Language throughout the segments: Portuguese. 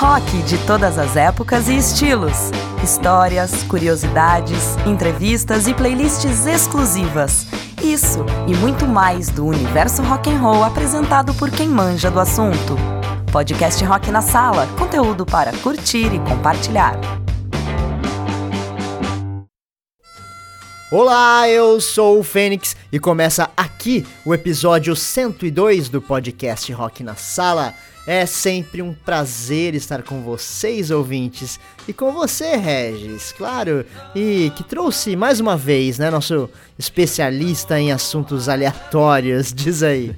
Rock de todas as épocas e estilos. Histórias, curiosidades, entrevistas e playlists exclusivas. Isso e muito mais do universo rock and roll apresentado por quem manja do assunto. Podcast Rock na Sala, conteúdo para curtir e compartilhar. Olá, eu sou o Fênix e começa aqui o episódio 102 do podcast Rock na Sala. É sempre um prazer estar com vocês, ouvintes, e com você, Regis, claro, e que trouxe mais uma vez, né, nosso especialista em assuntos aleatórios, diz aí.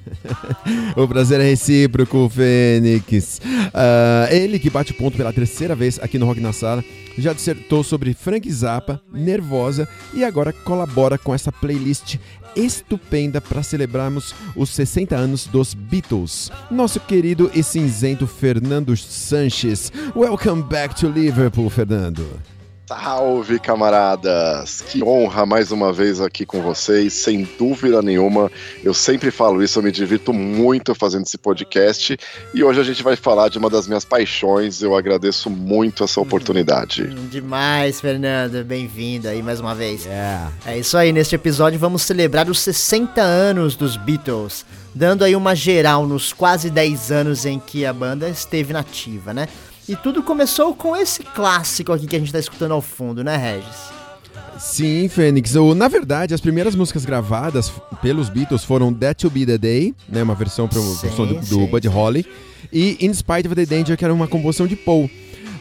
o prazer é recíproco, Fênix. Uh, ele que bate ponto pela terceira vez aqui no Rock na Sala, já dissertou sobre Frank Zappa, Nervosa e agora colabora com essa playlist estupenda para celebrarmos os 60 anos dos Beatles. Nosso querido e cinzento Fernando Sanches. Welcome back to Liverpool, Fernando. Salve, camaradas! Que honra mais uma vez aqui com vocês, sem dúvida nenhuma. Eu sempre falo isso, eu me divirto muito fazendo esse podcast e hoje a gente vai falar de uma das minhas paixões. Eu agradeço muito essa oportunidade. Hum, demais, Fernando. Bem-vindo aí mais uma vez. Yeah. É isso aí, neste episódio vamos celebrar os 60 anos dos Beatles, dando aí uma geral nos quase 10 anos em que a banda esteve nativa, né? E tudo começou com esse clássico aqui que a gente tá escutando ao fundo, né, Regis? Sim, Fênix. na verdade, as primeiras músicas gravadas pelos Beatles foram That To Be The Day, né, uma versão pro, sim, som do, do Buddy Holly, e In Spite of the Danger, que era uma composição de Paul.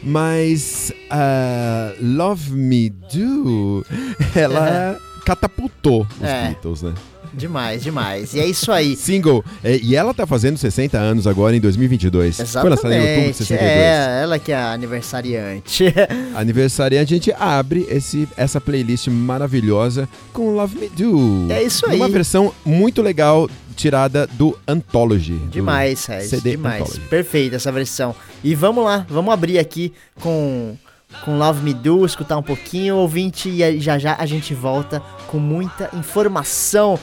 Mas uh, Love Me Do, ela catapultou os é. Beatles, né? Demais, demais. E é isso aí. Single. É, e ela tá fazendo 60 anos agora em 2022. Exatamente. Foi lançada em outubro de 62. É, ela que é a aniversariante. aniversariante, a gente abre esse, essa playlist maravilhosa com Love Me Do. É isso aí. Uma versão muito legal tirada do Anthology. Demais, Regis, CD demais. Anthology. Perfeita essa versão. E vamos lá, vamos abrir aqui com com Love Me Do, escutar um pouquinho, ouvinte, e já já a gente volta com muita informação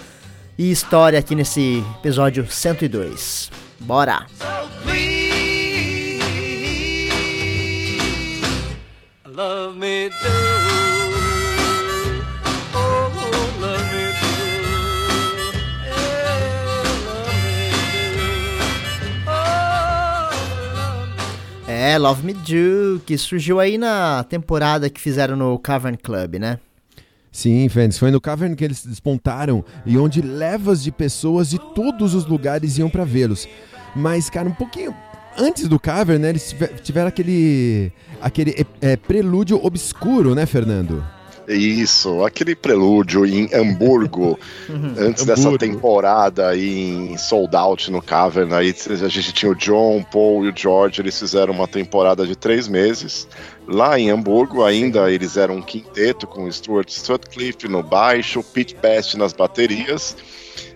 e história aqui nesse episódio 102. Bora! Love me do. É, Love Me Do, que surgiu aí na temporada que fizeram no Cavern Club, né? Sim, Fênix, foi no Cavern que eles despontaram e onde levas de pessoas de todos os lugares iam para vê-los. Mas, cara, um pouquinho antes do Cavern, né, eles tiveram aquele aquele é, prelúdio obscuro, né, Fernando? Isso, aquele prelúdio em Hamburgo, antes Hamburgo. dessa temporada em Sold Out no Cavern, aí a gente tinha o John, Paul e o George, eles fizeram uma temporada de três meses lá em Hamburgo, ainda eles eram um quinteto com Stuart Sutcliffe no baixo, Pete Best nas baterias,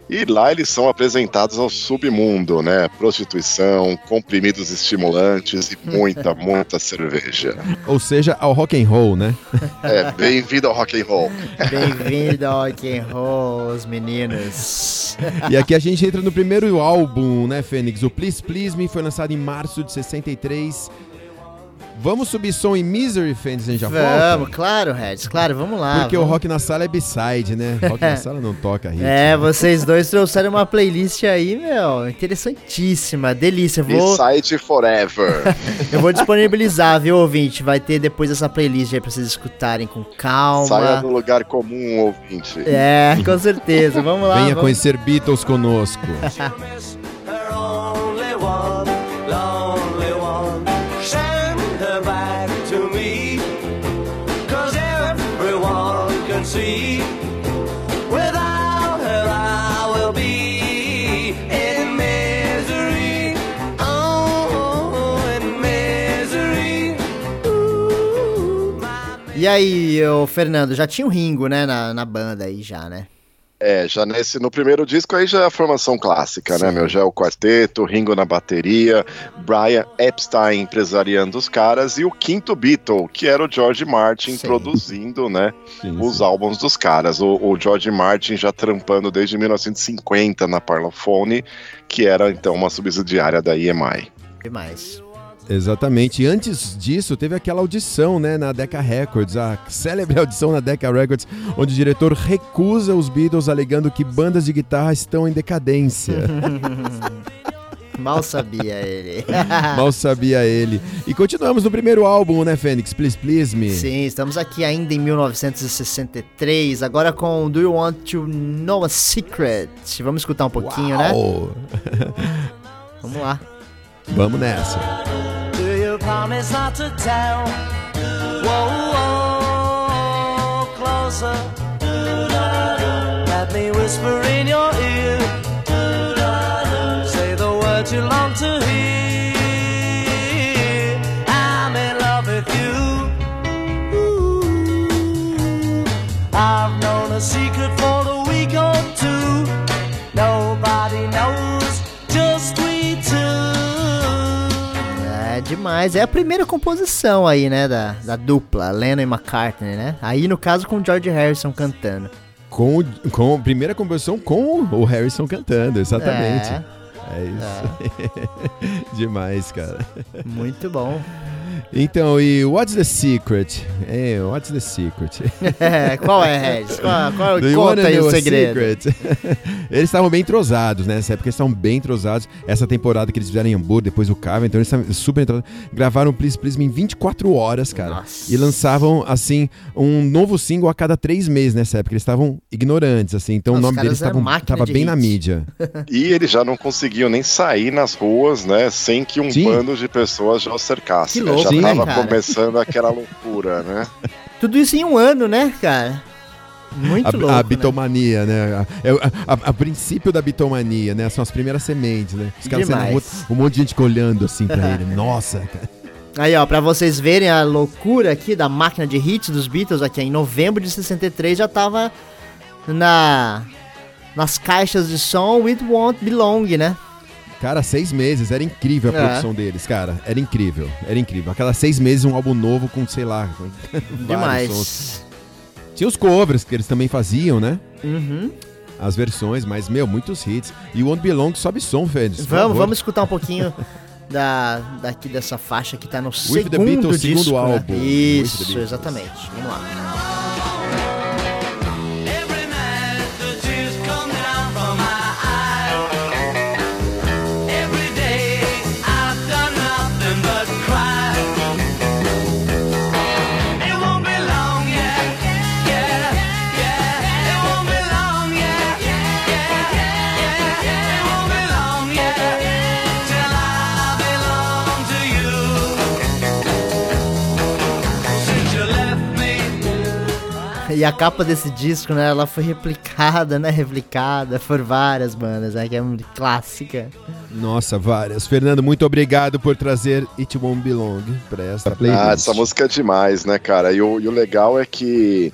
e lá eles são apresentados ao submundo, né? Prostituição, comprimidos estimulantes e muita, muita cerveja. Ou seja, ao rock and roll, né? É, bem-vindo ao rock and roll. Bem-vindo ao rock and roll, os meninos. E aqui a gente entra no primeiro álbum, né, Fênix? O Please Please Me foi lançado em março de 63 Vamos subir som em Misery, a gente já Vamos, volta? claro, Regis, claro, vamos lá. Porque vamos. o Rock na Sala é B-side, né? Rock na Sala não toca hit. É, vocês dois trouxeram uma playlist aí, meu, interessantíssima, delícia. Vou... B-side forever. Eu vou disponibilizar, viu, ouvinte? Vai ter depois essa playlist aí pra vocês escutarem com calma. Saia do lugar comum, ouvinte. É, com certeza, vamos lá. Venha vamos... conhecer Beatles conosco. Without her, I will be in misery. Oh, in misery. Ooh, e aí, ô Fernando, já tinha o Ringo, né, na, na banda aí já, né? É, já nesse, no primeiro disco aí já é a formação clássica, Sim. né, meu? Já é o quarteto, Ringo na bateria, Brian Epstein empresariando os caras e o quinto Beatle, que era o George Martin sim. produzindo, né, sim, os álbuns dos caras. O, o, George Martin já trampando desde 1950 na Parlophone, que era então uma subsidiária da EMI. Demais. Exatamente. E antes disso, teve aquela audição, né, na Decca Records, a célebre audição na Decca Records, onde o diretor recusa os Beatles alegando que bandas de guitarra estão em decadência. Mal sabia ele. Mal sabia ele. E continuamos no primeiro álbum, né, Fênix? Please Please Me. Sim, estamos aqui ainda em 1963, agora com Do You Want to Know a Secret? Vamos escutar um pouquinho, né? Uau. né? Vamos lá. Vamos nessa. Promise not to tell? Whoa, whoa, closer. Let me whisper in your ear. Say the words you long to hear. É. É a primeira composição aí, né, da, da dupla, Lennon e McCartney, né? Aí, no caso, com o George Harrison cantando. Com, o- com primeira composição com o Harrison cantando, exatamente. É, É, isso. Demais, cara. muito bom. Então, e What's the Secret? É, What's the Secret? É, qual é, Regis? Qual, qual, Do conta aí o a segredo. secret? eles estavam bem entrosados, né? Nessa época eles estavam bem entrosados. Essa temporada que eles fizeram em Hamburgo, depois o Cava, então eles estavam super entrosados. Gravaram Please Please Me em 24 horas, cara. Nossa. E lançavam, assim, um novo single a cada três meses nessa época. Eles estavam ignorantes, assim. Então Os o nome deles eram estavam máquina tava de bem na mídia. E eles já não conseguiam nem sair nas ruas, né? Sem que um Sim. bando de pessoas já os cercasse. Que né? louco, já Sim. tava cara? começando aquela loucura, né? Tudo isso em um ano, né, cara? Muito A, louco, a né? bitomania, né? A- É o a, a- a princípio da bitomania, né? São as primeiras sementes, né? Os caras rua, Demais. um monte de gente olhando assim pra ele. Nossa, cara. Aí, ó, pra vocês verem a loucura aqui da máquina de hits dos Beatles, aqui em novembro de 63 já tava na nas caixas de som It Won't Belong, né? Cara, seis meses, era incrível a É. produção deles, cara. Era incrível, era incrível. Aquelas seis meses, um álbum novo com, sei lá, vários sons. Demais. Tinha os covers que eles também faziam, né? Uhum. As versões, mas, meu, muitos hits. E o Won't Belong sobe som, por Vamos, vamos escutar um pouquinho da, daqui dessa faixa que tá no the segundo Beatles, disco. segundo né? álbum. With the Isso, exatamente. Vamos lá. E a capa desse disco, né, ela foi replicada, né, replicada por várias bandas, né, que é muito clássica. Nossa, várias. Fernando, muito obrigado por trazer It Won't Belong pra esta playlist. Ah, essa música é demais, né, cara? E o, e o legal é que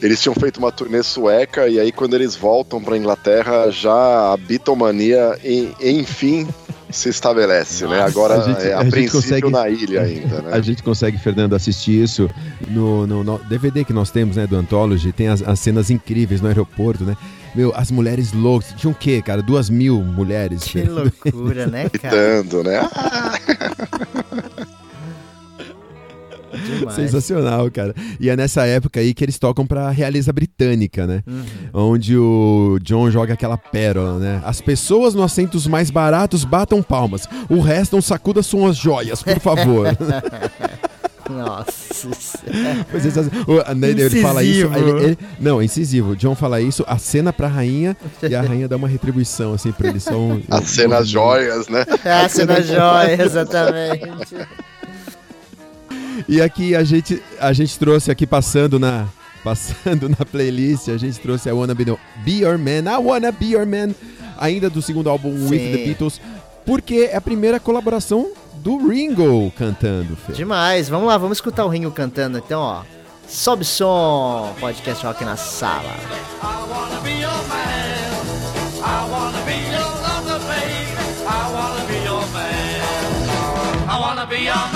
eles tinham feito uma turnê sueca e aí quando eles voltam pra Inglaterra, já a Beatlemania, enfim, se estabelece, né? Agora, a gente- é, a, a gente princípio consegue- na ilha ainda, né? A gente consegue, Fernando, assistir isso no, no- no DVD que nós temos, né, do Anthology. Tem as, as cenas incríveis no aeroporto, né? Meu, as mulheres loucas. Tinha o quê, cara? Duas mil mulheres. Que loucura, né, cara? Gritando, né? Demais. Sensacional, cara. E é nessa época aí que eles tocam pra realeza britânica, né? Uhum. Onde o John joga aquela pérola, né? As pessoas nos assentos mais baratos batam palmas. O resto não sacuda são as joias, por favor. Nossa. Pois é, o- né, ele fala isso. Incisivo. ele- ele- não, é incisivo. O John fala isso, a cena pra rainha e a rainha dá uma retribuição, assim, pra ele. Só um, As cenas joias, né? É a cena joia, exatamente. E aqui a gente, a gente trouxe aqui passando na passando na playlist, a gente trouxe I Wanna Be, No- Be Your Man, I Wanna Be Your Man, ainda do segundo álbum With Sim. the Beatles, porque é a primeira colaboração do Ringo cantando, Fê. Demais. Vamos lá, vamos escutar o Ringo cantando então, ó. Sobe som, podcast rock na sala. I wanna be your man. I wanna be your lover, babe. I wanna be your man. I wanna be your man.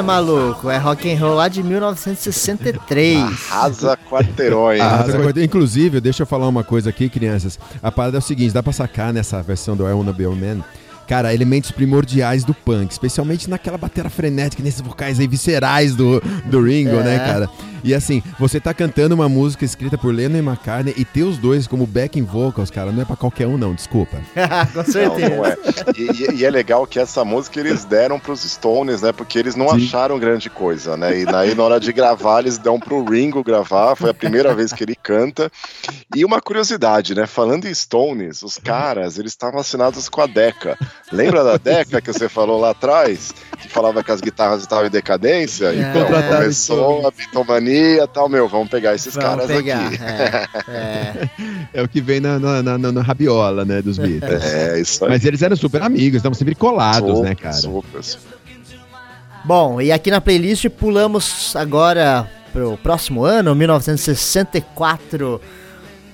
É, maluco? É rock and roll lá de 1963. Arrasa quarteirões. Coisa- Inclusive, deixa eu falar uma coisa aqui, crianças. A parada é o seguinte, dá pra sacar nessa versão do I Wanna Be Your Man, cara, elementos primordiais do punk, especialmente naquela bateria frenética, nesses vocais aí viscerais do, do Ringo, É. né, cara? E assim, você tá cantando uma música escrita por Lennon e McCartney e ter os dois como backing vocals, cara, não é pra qualquer um não, desculpa. Com Não, certeza. não é. E, e- e é legal que essa música eles deram pros Stones, né? Porque eles não Sim. acharam grande coisa, né? E daí, na hora de gravar, eles dão pro Ringo gravar. Foi a primeira vez que ele canta. E uma curiosidade, né? Falando em Stones, os caras, eles estavam assinados com a Decca. Lembra da Decca que você falou lá atrás? Que falava que as guitarras estavam em decadência? Então, Contrataram começou a bitomania e tal, meu, vamos pegar esses Vamos caras pegar. aqui. É, é. É o que vem na, na, na- na rabiola, né, dos Beatles. É, isso aí. Mas eles eram super amigos, estavam sempre colados, né, cara? Super, super. Bom, e aqui na playlist pulamos agora pro próximo ano, 1964.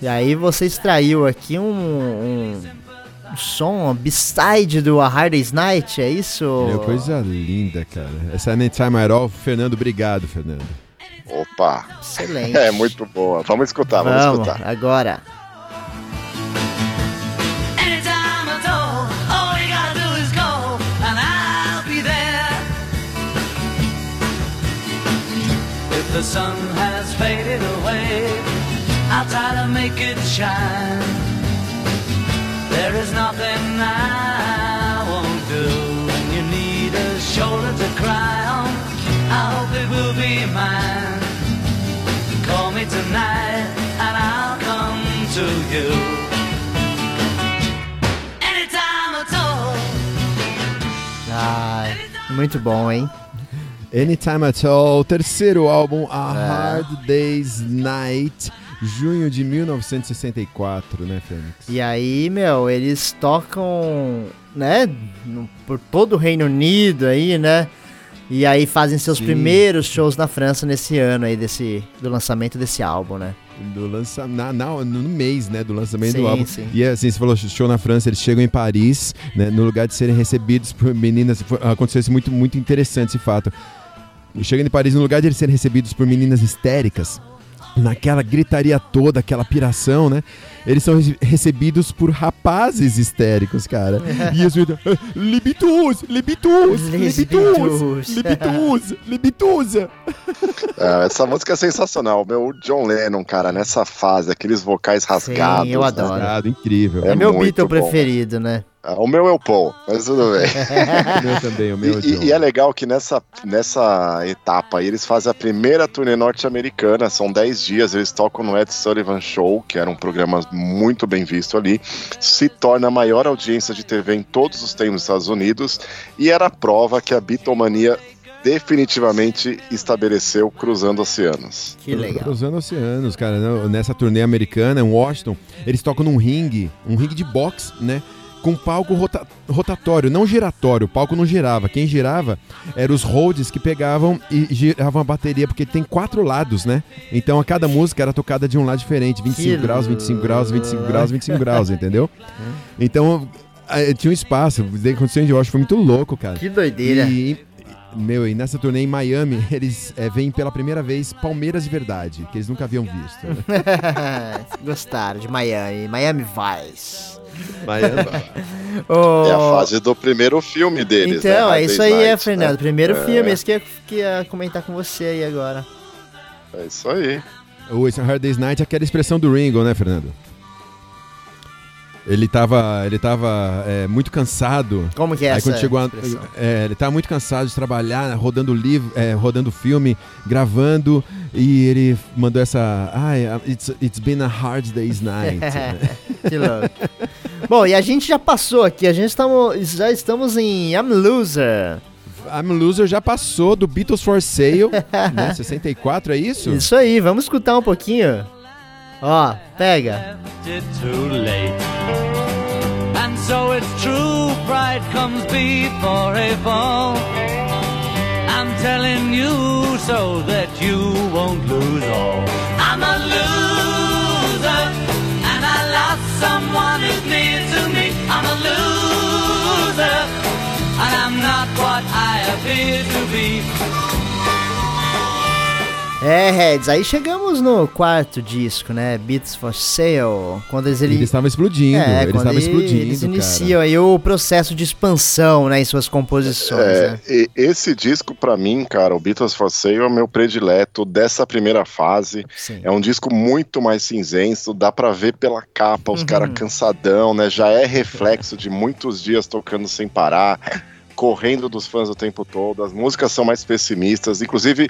E aí você extraiu aqui um, um som, B-side do A Hard Day's Night, é isso? Meu, coisa linda, cara. Essa Anytime at All, Fernando, obrigado, Fernando. Opa! Excelente. É muito boa. Vamos escutar, vamos, Vamos, escutar. agora. Anytime I told, all you gotta do is go, and I'll be there. If the sun has faded away, I'll try to make it shine. There is nothing I won't do when you need a shoulder to cry on. I hope it will be mine. Call me tonight, and I'll come to you. Anytime at all. Ai, muito bom, hein? Anytime at All, terceiro álbum, A É. Hard Day's Night, junho de 1964, né, Fênix? E aí, meu, eles tocam, né, no- por todo o Reino Unido aí, né? E aí fazem seus Sim. primeiros shows na França nesse ano aí, desse, do lançamento desse álbum, né? Do lança, na, na- no mês, né, do lançamento Sim, do álbum. sim. E assim, você falou show na França, eles chegam em Paris, né, no lugar de serem recebidos por meninas, foi- aconteceu isso muito, muito interessante esse fato. Chegando em Paris, no lugar de eles serem recebidos por meninas histéricas, naquela gritaria toda, aquela piração, né? Eles são rece- recebidos por rapazes histéricos, cara. e eles gritam, "Ah, libitus, libitus, libitus, Libitus." libitus, libitusa. É, essa música é sensacional. Meu, o John Lennon, cara, nessa fase, aqueles vocais rasgados. eu né? adoro. Incrível. É, É meu Beatle bom. preferido, né? Ah, O meu é o Paul, mas tudo bem. O meu também, o meu E, e- John. e é legal que nessa, nessa etapa aí eles fazem a primeira turnê norte-americana, são 10 dias, eles tocam no Ed Sullivan Show, que era um programa muito bem visto ali, se torna a maior audiência de TV em todos os tempos nos Estados Unidos, e era a prova que a Beatlemania definitivamente estabeleceu cruzando oceanos. Que legal. Cruzando oceanos, cara. né? Nessa turnê americana, em Washington, eles tocam num ringue, um ringue de boxe, né? Com palco rota- rotatório, não giratório. O palco não girava. Quem girava eram os holds que pegavam e giravam a bateria, porque tem quatro lados, né? Então a cada música era tocada de um lado diferente: 25 Que graus, 25 graus, 25 graus, 25 graus, entendeu? Então eh, tinha um espaço. Que aconteceu em Washington foi muito louco, cara. Que doideira. E, meu, e nessa turnê em Miami, eles é, veem pela primeira vez Palmeiras de verdade, que eles nunca haviam visto. né? Gostaram de Miami. Miami Vice. Ô, É a fase do primeiro filme deles. né? Então, é Hard isso Day's aí, é, Night, Fernando. né? Primeiro É. filme, esse que eu ia comentar com você aí agora. É isso aí. o esse Hard Day's Night é aquela expressão do Ringo, né, Fernando? Ele tava, ele tava é, muito cansado. Como que é Aí essa quando chegou a, expressão? é, ele tava muito cansado de trabalhar, né, rodando livro, é, rodando filme, gravando, e ele mandou essa. Ai, it's, it's been a hard day's night. né? que louco. Bom, e a gente já passou aqui, a gente estamos, já estamos em I'm Loser. I'm Loser já passou do Beatles for Sale, né? 64, é isso? Isso aí, vamos escutar um pouquinho. Ó, pega. And so it's true, pride comes before a fall. I'm telling you so that you won't lose all. I'm a loser, someone who's near to me. I'm a loser, and I'm not what I appear to be. É, Reds, aí chegamos no quarto disco, né? Beats for Sale. Quando eles, Ele ele, estava explodindo, é, ele quando estava ele- explodindo, eles cara. iniciam aí o processo de expansão, né? Em suas composições, É, né? e- esse disco, pra mim, cara, o Beatles for Sale é o meu predileto dessa primeira fase. Sim. É um disco muito mais cinzento, dá pra ver pela capa, os Uhum. caras cansadão, né? Já é reflexo de muitos dias tocando sem parar, correndo dos fãs o tempo todo. As músicas são mais pessimistas. Inclusive,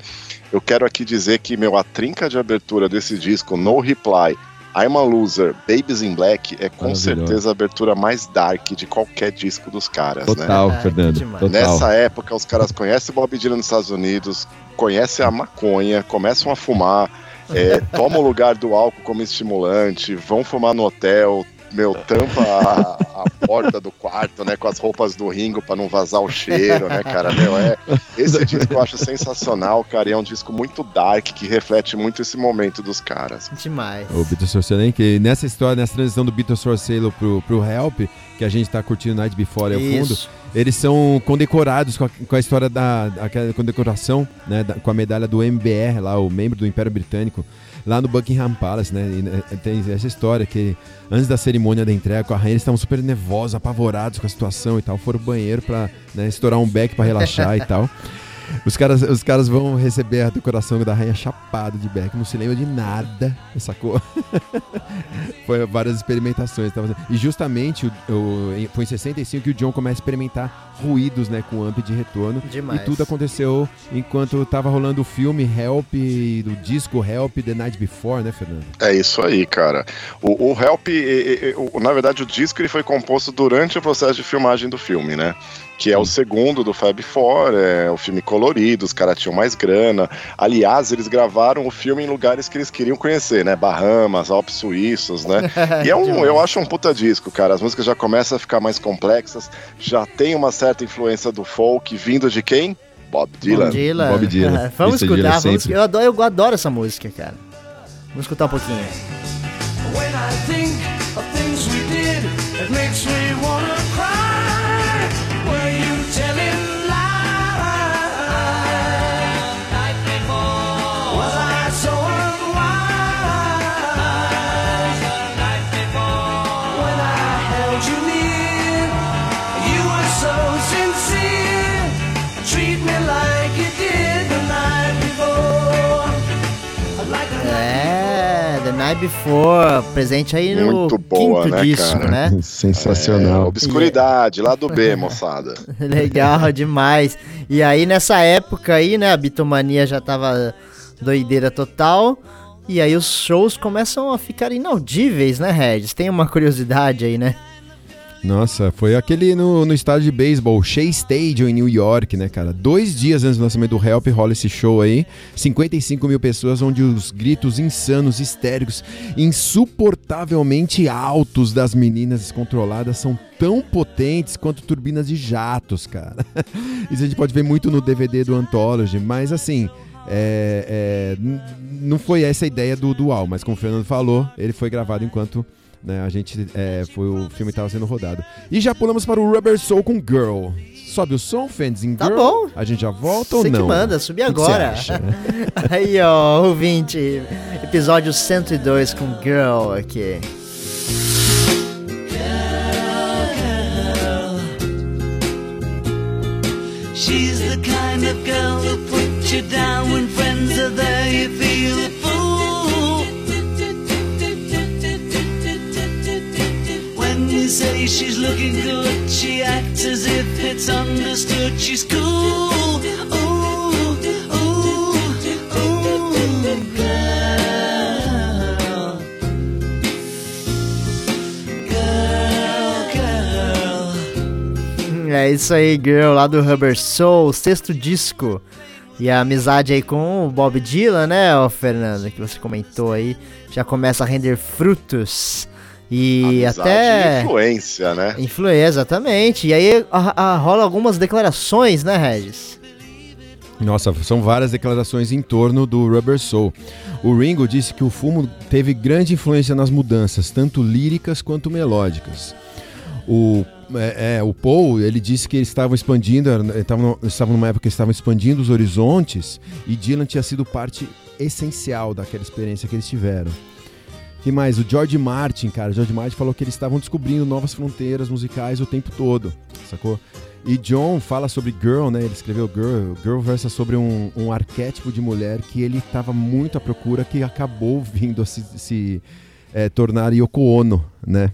eu quero aqui dizer que, meu, a trinca de abertura desse disco, No Reply, I'm a Loser, Babies in Black, é com certeza a abertura mais dark de qualquer disco dos caras, né? Total, Ah, Fernando. Total. Nessa época, os caras conhecem Bob Dylan nos Estados Unidos, conhecem a maconha, começam a fumar, é, tomam o lugar do álcool como estimulante, vão fumar no hotel, meu, tampa a, a porta do quarto, né, com as roupas do Ringo pra não vazar o cheiro, né, cara, meu, é, esse disco eu acho sensacional, cara, e é um disco muito dark, que reflete muito esse momento dos caras. Demais. O Beatles for Sale, hein, que nessa história, nessa transição do Beatles for Sale pro, pro Help, que a gente tá curtindo Night Before ao fundo, Isso. eles são condecorados com a, com a história da aquela condecoração, né, da- com a medalha do MBR lá, o membro do Império Britânico, lá no Buckingham Palace, né? E, né, tem essa história que antes da cerimônia da entrega com a rainha, eles estavam super nervosos, apavorados com a situação e tal, foram pro banheiro pra né, estourar um beck pra relaxar e tal. Os caras, os caras vão receber a decoração da rainha chapado de beck, não se lembra de nada, sacou? foi várias experimentações. tava fazendo. E justamente o, o- foi em 65 que o John começa a experimentar ruídos né, com amp de retorno. Demais. E tudo aconteceu enquanto tava rolando o filme Help, do disco Help The Night Before, né, Fernando? É isso aí, cara. O, o Help, e- e- o- na verdade, o disco ele foi composto durante o processo de filmagem do filme, né? Que é o segundo do Fab Four, é o filme colorido, os caras tinham mais grana. Aliás, eles gravaram o filme em lugares que eles queriam conhecer, né? Bahamas, Alpes Suíços, né? E é um, eu acho um puta disco, cara. As músicas já começam a ficar mais complexas, já tem uma certa influência do folk vindo de quem? Bob Dylan. Bob Dylan. Bob Dylan. vamos Mr. escutar, vamos. Eu adoro, eu adoro essa música, cara. Vamos escutar um pouquinho. When I think É, Night Before, presente aí no Muito boa, quinto né, disco, cara? né? É, Sensacional. obscuridade, lá do B, moçada. Legal demais. E aí nessa época aí, né, a bitomania já tava doideira total. E aí os shows começam a ficar inaudíveis, né, Regis? Tem uma curiosidade aí, né? Nossa, foi aquele no, no estádio de beisebol, Shea Stadium em New York, né, cara? Dois dias antes do lançamento do Help rola esse show aí. 55 mil pessoas, onde os gritos insanos, histéricos, insuportavelmente altos das meninas descontroladas são tão potentes quanto turbinas de jatos, cara. Isso a gente pode ver muito no DVD do Anthology, mas assim. é, é, não foi essa a ideia do dual, mas como o Fernando falou, ele foi gravado enquanto né, a gente é, foi o filme estava sendo rodado. E já pulamos para o Rubber Soul com Girl. Sobe o som, fans em Tá Girl. bom. A gente já volta ou Você que não? manda, subir O que que agora. você acha? Aí, ó, ouvinte, episódio 102 com Girl aqui. She's the kind of girl who puts you down when friends are there. Say she's looking good, she acts as if it's understood. She's cool. Ooh, ooh, ooh, girl. Girl, girl. É isso aí, Girl, lá do Rubber Soul, sexto disco. E a amizade aí com o Bob Dylan, né, ô Fernando, que você comentou aí, já começa a render frutos. E Amizade até. e influência, né? Influência, exatamente. E aí a- a- rola algumas declarações, né, Regis? Nossa, são várias declarações em torno do Rubber Soul. O Ringo disse que o fumo teve grande influência nas mudanças, tanto líricas quanto melódicas. O, é, é, o Paul, ele disse que eles estavam expandindo, era- estavam estavam numa época que estavam expandindo os horizontes e Dylan tinha sido parte essencial daquela experiência que eles tiveram. Que mais? O George Martin, cara. O George Martin falou que eles estavam descobrindo novas fronteiras musicais o tempo todo, sacou? E John fala sobre Girl, né? Ele escreveu Girl. Girl versa sobre um, um arquétipo de mulher que ele estava muito à procura, que acabou vindo a se, se é, tornar Yoko Ono, né?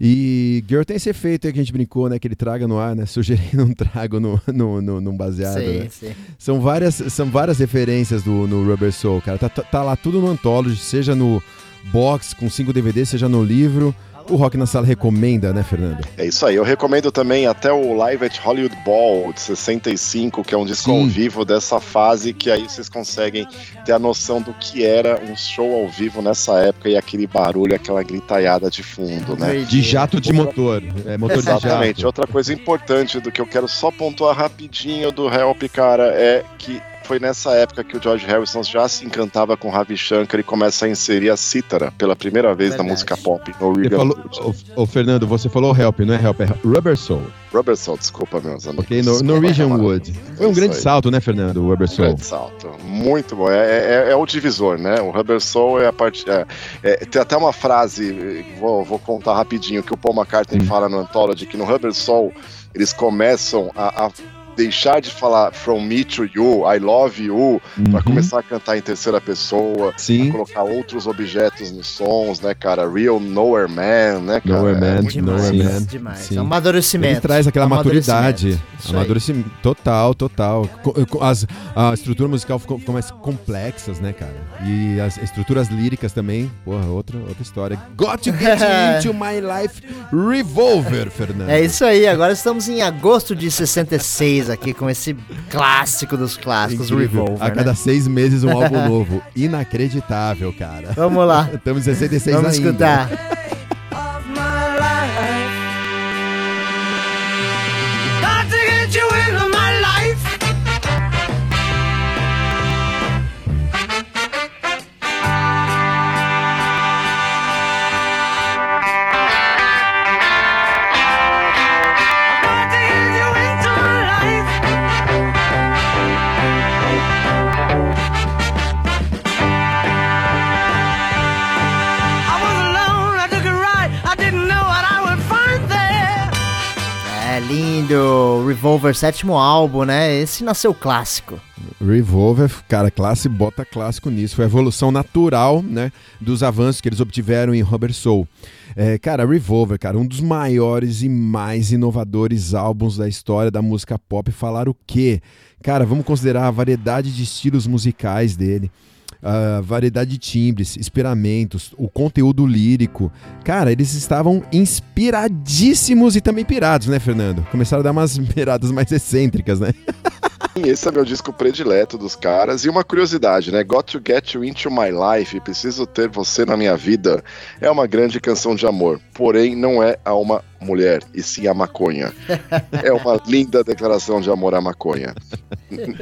E Girl tem esse efeito aí que a gente brincou, né? Que ele traga no ar, né? Sugerindo um trago no, no, no, num baseado, né? Sim, sim. São várias, são várias referências do, no Rubber Soul, cara. Tá, tá- tá lá tudo no Anthology, seja no box com 5 DVDs, seja no livro. O Rock na Sala recomenda, né, Fernando? É isso aí, eu recomendo também até o Live at Hollywood Ball de 65, que é um disco Sim. ao vivo dessa fase, que aí vocês conseguem ter a noção do que era um show ao vivo nessa época e aquele barulho, aquela gritaiada de fundo, né? De jato de motor. É, motor de Exatamente. jato. Outra coisa importante do que eu quero só pontuar rapidinho do Help, cara, é que foi nessa época que o George Harrison já se encantava com Ravi Shankar e começa a inserir a cítara pela primeira vez Verdade. na música pop no Regal falou, ô, ô, Fernando, você falou Help, não é Help, é Rubber Soul. Rubber Soul, desculpa, meus amigos. Ok? No, Norwegian. Wood. Foi um grande salto, né, Fernando? O Rubber Soul. Grande salto. Muito bom. É, é- é o divisor, né? O Rubber Soul é a parte. é- é- tem até uma frase, vou, vou contar rapidinho, que o Paul McCartney Hum. fala no Anthology, que no Rubber Soul eles começam a. a deixar de falar from me to you, I love you, pra Uhum. começar a cantar em terceira pessoa, Sim. colocar outros objetos nos sons, né, cara? Real Nowhere Man, né, cara? Nowhere É Man, Demais, Nowhere. Man. demais. Sim. É um amadurecimento. Ele traz aquela maturidade. Amadurecimento. Total, total. As, a estrutura musical ficou, ficou mais complexas, né, cara? E as estruturas líricas também, porra, outra, outra história. Got to get into my life revolver, Fernando. É isso aí, agora estamos em agosto de 66 aqui com esse clássico dos clássicos, Incrível. Revolver. A cada né? seis meses um álbum novo. Inacreditável, cara. Vamos lá, Estamos em 66 vamos ainda. escutar. Revolver, sétimo álbum, né? Esse nasceu clássico. Revolver, cara, classe bota clássico nisso. Foi a evolução natural, né, dos avanços que eles obtiveram em Rubber Soul. É, cara, Revolver, cara, um dos maiores e mais inovadores álbuns da história da música pop. Falar o quê? Cara, vamos considerar a variedade de estilos musicais dele. A variedade de timbres, esperamentos, o conteúdo lírico. Cara, eles estavam inspiradíssimos e também pirados, né, Fernando? Começaram a dar umas piradas mais excêntricas, né? Esse é meu disco predileto dos caras. E uma curiosidade, né? Got to Get You Into My Life, Preciso Ter Você na Minha Vida, é uma grande canção de amor. Porém, não é a uma mulher, e sim a maconha. É uma linda declaração de amor à maconha.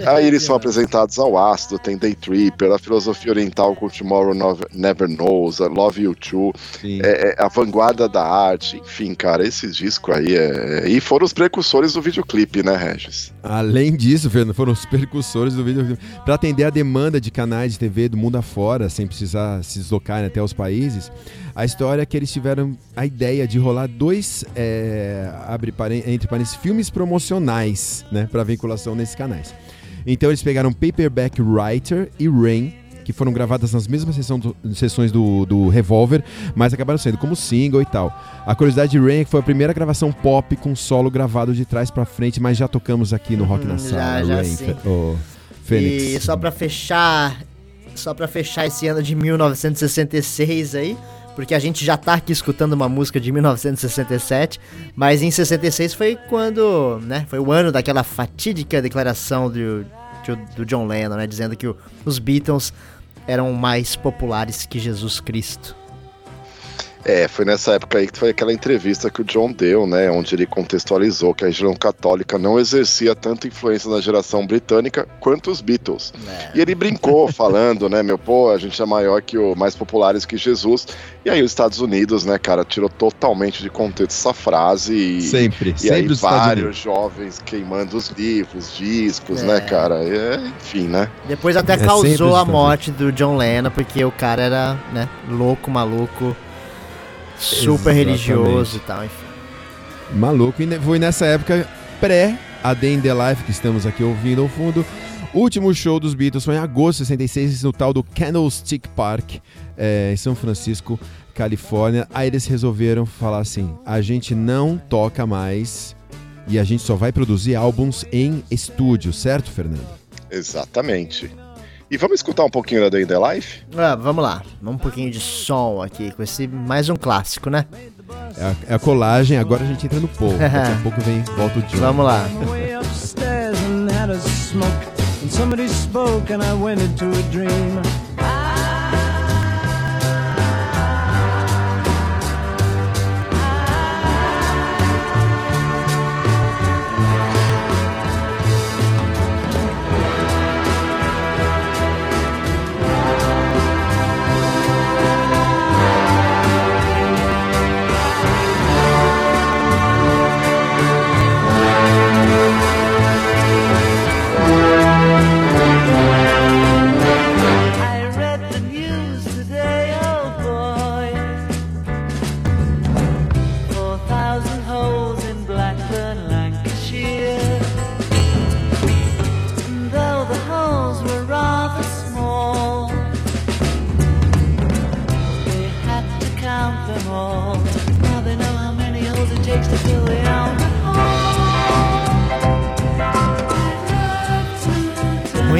Aí eles são apresentados ao ácido, tem Day Tripper, a filosofia oriental com Tomorrow Never Knows, a Love You Too, é, é a vanguarda da arte, enfim, cara, esse disco aí é. E foram os precursores do videoclipe, né, Regis? Além disso, Fernando, foram os percussores do vídeo para atender a demanda de canais de TV do mundo afora, sem precisar se deslocar até os países. A história é que eles tiveram a ideia de rolar dois, é, abre entre parênteses, filmes promocionais, né, para vinculação nesses canais. Então eles pegaram Paperback Writer e Rain, que foram gravadas nas mesmas do- sessões do, do Revolver, mas acabaram sendo como single e tal. A curiosidade de Rain é que foi a primeira gravação pop com solo gravado de trás pra frente, mas já tocamos aqui no Rock na Hum, Sala, já, já Rain, sim. Ô, Fênix. E só pra fechar, só para fechar esse ano de 1966 aí, porque a gente já tá aqui escutando uma música de 1967, mas em 66 foi quando, né, foi o ano daquela fatídica declaração do, do, do John Lennon, né, dizendo que o- os Beatles eram mais populares que Jesus Cristo. É, foi nessa época aí que foi aquela entrevista que o John deu, né? Onde ele contextualizou que a religião católica não exercia tanta influência na geração britânica quanto os Beatles. É. E ele brincou falando, né, meu, pô, a gente é maior que o mais populares que Jesus. E aí os Estados Unidos, né, cara, tirou totalmente de contexto essa frase e, Sempre, e sempre aí os Estados vários jovens queimando os livros, discos, É. né, cara? É, enfim, né? Depois até É causou a morte do John Lennon, porque o cara era, né, louco, maluco, super Exatamente. religioso e tal, enfim. Maluco, e foi nessa época pré a Day in the Life que estamos aqui ouvindo ao fundo. Último show dos Beatles foi em agosto de 66 no tal do Candlestick Park, é, em São Francisco, Califórnia. Aí eles resolveram falar assim: a gente não toca mais e a gente só vai produzir álbuns em estúdio, certo, Fernando? Exatamente. E vamos escutar um pouquinho da Day in the Life? Ah, vamos lá, vamos um pouquinho de som aqui, com esse mais um clássico, né? É a, é a colagem, agora a gente entra no povo. Daqui a pouco vem, volta o John. Vamos lá.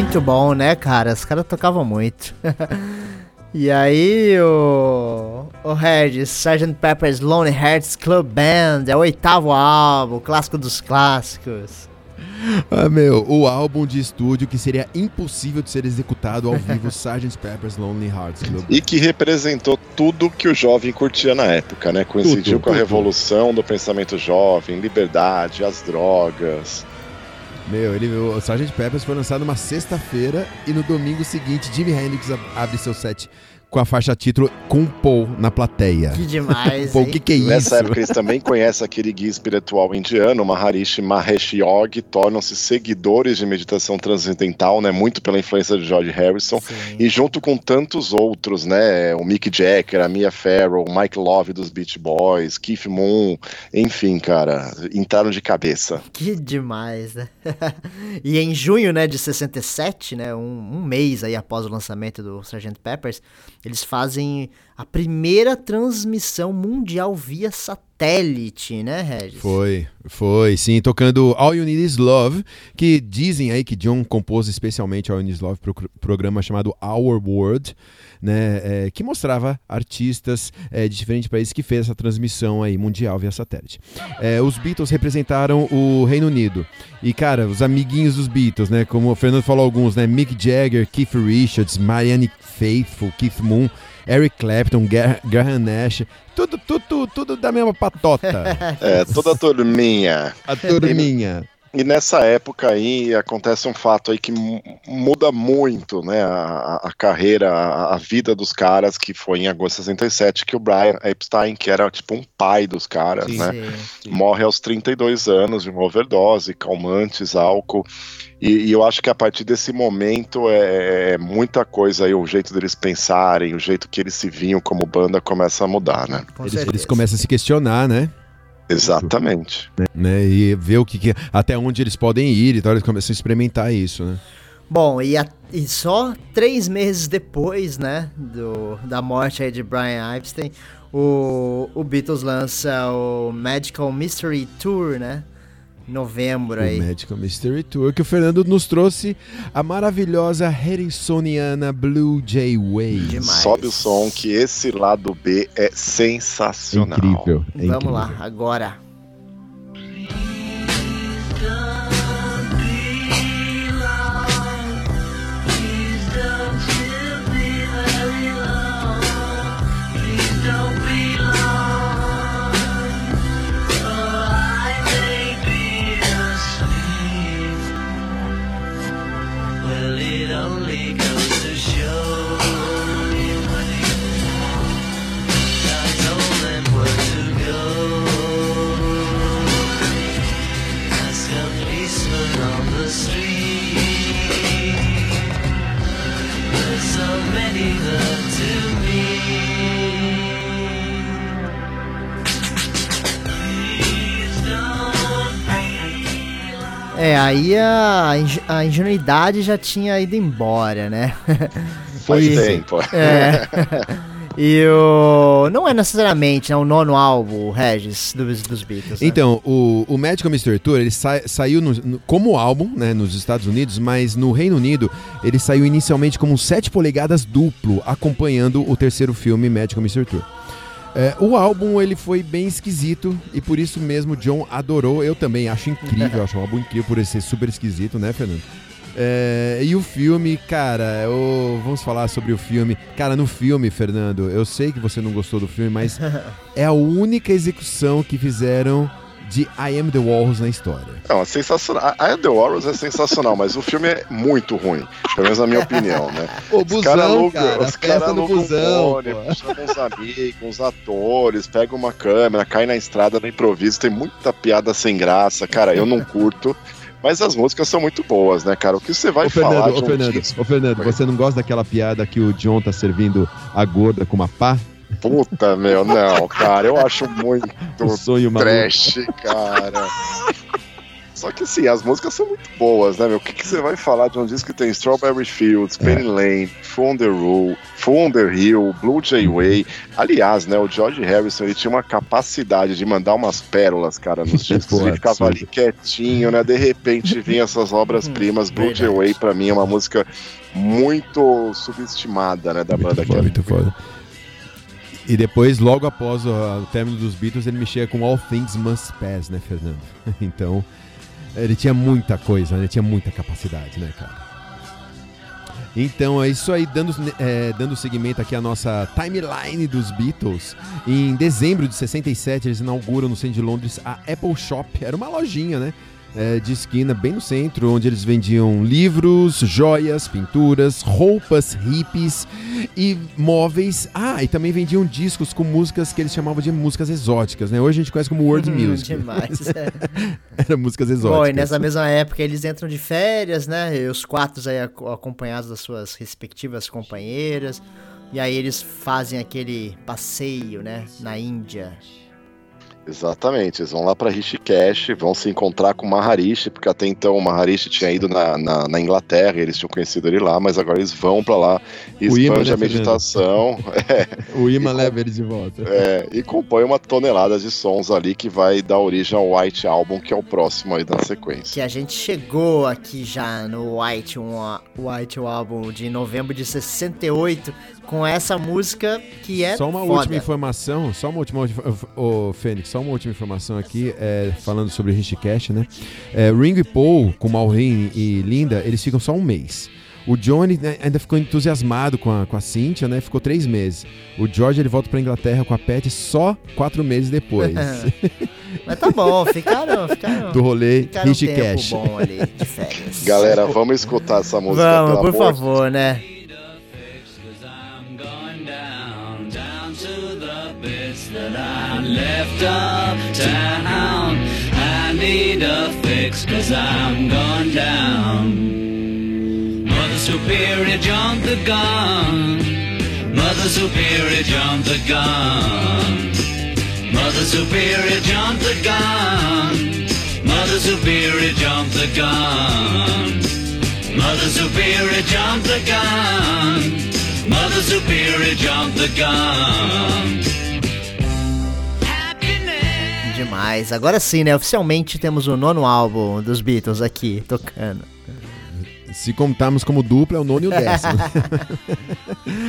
Muito bom, né, cara? Os caras tocavam muito. e aí, o. O Regis, Sgt. Pepper's Lonely Hearts Club Band, é o oitavo álbum, o clássico dos clássicos. Ah, meu, o álbum de estúdio que seria impossível de ser executado ao vivo, Sgt. Pepper's Lonely Hearts Club. E que representou tudo que o jovem curtia na época, né? Coincidiu Tudo, com a tudo. revolução do pensamento jovem, liberdade, as drogas. Meu, ele, o Sgt. Peppers foi lançado numa sexta-feira e no domingo seguinte, Jimi Hendrix ab- abre seu set com a faixa título com Paul na plateia. Que demais, Pô, o que que é isso? Nessa época eles também conhecem aquele guia espiritual indiano, Maharishi Mahesh Yogi, tornam-se seguidores de meditação transcendental, né? Muito pela influência de George Harrison. Sim. E junto com tantos outros, né? O Mick Jagger, a Mia Farrow, o Mike Love dos Beach Boys, Keith Moon, enfim, cara, entraram de cabeça. Que demais, né? e em junho, né, de 67, né, um, um mês aí após o lançamento do Sgt. Peppers, eles fazem a primeira transmissão mundial via satélite, né, Regis? Foi, foi, sim, tocando All You Need Is Love, que dizem aí que John compôs especialmente All You Need Is Love para o programa chamado Our World, né, é, que mostrava artistas é, de diferentes países que fez essa transmissão aí mundial via satélite. É, os Beatles representaram o Reino Unido e cara, os amiguinhos dos Beatles, né, como o Fernando falou alguns, né, Mick Jagger, Keith Richards, Marianne Faithfull, Keith Moon, Eric Clapton, Graham Nash, tudo, tudo, tudo da mesma patota. É, toda a turminha. A turminha. E nessa época aí acontece um fato aí que mu- muda muito, né, a, a carreira, a, a vida dos caras, que foi em agosto de 67, que o Brian Epstein, que era tipo um pai dos caras, Sim. né, Sim. morre aos 32 anos de uma overdose, calmantes, álcool. E, e eu acho que a partir desse momento é, é muita coisa aí, o jeito deles pensarem, o jeito que eles se viam como banda começa a mudar, né? Eles, eles começam a se questionar, né? Exatamente. né? E ver o que, que- até onde eles podem ir e tal, eles começam a experimentar isso, né? Bom, e, a- e só três meses depois, né, do, da morte aí de Brian Epstein, o, o Beatles lança o Magical Mystery Tour, né, novembro aí. O Magical Mystery Tour, que o Fernando nos trouxe a maravilhosa Harrisoniana Blue Jay Way. Demais. Sobe o som que esse lado B é sensacional. Incrível. é Vamos incrível. lá, agora. É, aí a, a ingenuidade já tinha ido embora, né? Faz E- tempo. É. E o. Não é necessariamente né, o nono álbum, o Regis, dos, dos Beatles. né? Então, o, o Magical Mystery Tour, ele sa- saiu no- no- como álbum, né, nos Estados Unidos, mas no Reino Unido ele saiu inicialmente como 7 polegadas duplo, acompanhando o terceiro filme Magical Mystery Tour. É, o álbum ele foi bem esquisito e por isso mesmo John adorou. Eu também acho incrível, acho um álbum incrível por ele ser super esquisito, né, Fernando? É, e o filme, cara, eu- vamos falar sobre o filme. Cara, no filme, Fernando, eu sei que você não gostou do filme, mas é a única execução que fizeram de I Am The Walrus na história. Não, é sensacional. A The Warriors é sensacional, mas o filme é muito ruim. Pelo menos na minha opinião, né? O Os caras alugam, cara, os cara alugam um ônibus, chamam uns amigos, uns atores, pegam uma câmera, cai na estrada no improviso, tem muita piada sem graça. Cara, eu não curto. Mas as músicas são muito boas, né, cara? O que você vai Ô falar Fernando, de ô um Fernando, disco? ô Fernando, você não gosta daquela piada que o John tá servindo a gorda com uma pá? Puta, meu, não, cara, eu acho muito O sonho maluco. trash, cara. Só que assim, as músicas são muito boas, né, meu? O que, que você vai falar de um disco que tem Strawberry Fields, Penny Lane, Full on the Rule, Full on the Hill, Blue Jay Way? Aliás, né, o George Harrison, ele tinha uma capacidade de mandar umas pérolas, cara, nos discos. Ele ficava ali quietinho, né? De repente vinha essas obras-primas. Blue Jay. Way, pra mim, é uma música muito subestimada, né, da banda que foda, é muito foda. E depois, logo após o, término dos Beatles, ele mexia com All Things Must Pass, né, Fernando? Então, ele tinha muita coisa, né? Ele tinha muita capacidade, né, cara? Então é isso aí, dando, é, dando seguimento aqui à nossa timeline dos Beatles. Em dezembro de 67, eles inauguram no centro de Londres a Apple Shop. Era uma lojinha, né? É, de esquina, bem no centro, onde eles vendiam livros, joias, pinturas, roupas hippies e móveis. Ah, e também vendiam discos com músicas que eles chamavam de músicas exóticas, né? Hoje a gente conhece como world Hum, music. Demais. é. Era músicas Bom, exóticas. e nessa mesma época eles entram de férias, né? E os quatro aí ac- acompanhados das suas respectivas companheiras. E aí eles fazem aquele passeio, né? Na Índia. Exatamente, eles vão lá pra Rishikesh, vão se encontrar com o Maharishi, porque até então o Maharishi tinha ido na, na, na Inglaterra, eles tinham conhecido ele lá, mas agora eles vão pra lá e expande a meditação O imã leva eles de volta. é, e compõe uma tonelada de sons ali que vai dar origem ao White Album, que é o próximo aí da sequência. Que a gente chegou aqui já no White, um, White Album de novembro de 68 com essa música que é Só uma foda. última informação, só uma última, ô Fênix, só uma última informação aqui, é, falando sobre Rishikesh, né? É, Ringo e Paul, com Maureen e Linda, eles ficam só um mês. O Johnny né, ainda ficou entusiasmado com a, com a Cynthia, né? Ficou três meses. O George, ele volta pra Inglaterra com a Pat só quatro meses depois Mas tá bom, ficaram, ficaram, do rolê ficaram um tempo Rishikesh. bom ali de férias. Galera, vamos escutar essa música, Vamos, por amor favor, né? Left uptown. I need a fix cause I'm gone down. Mother Superior jumped the gun. Mother Superior jumped the gun. Mother Superior jumped the gun. Mother Superior jumped the gun. Mother Superior jumped the gun. Mother Superior jumped the gun. Demais. Agora sim, né? Oficialmente temos o nono álbum dos Beatles aqui, tocando. Se contarmos como dupla, é o nono e o décimo.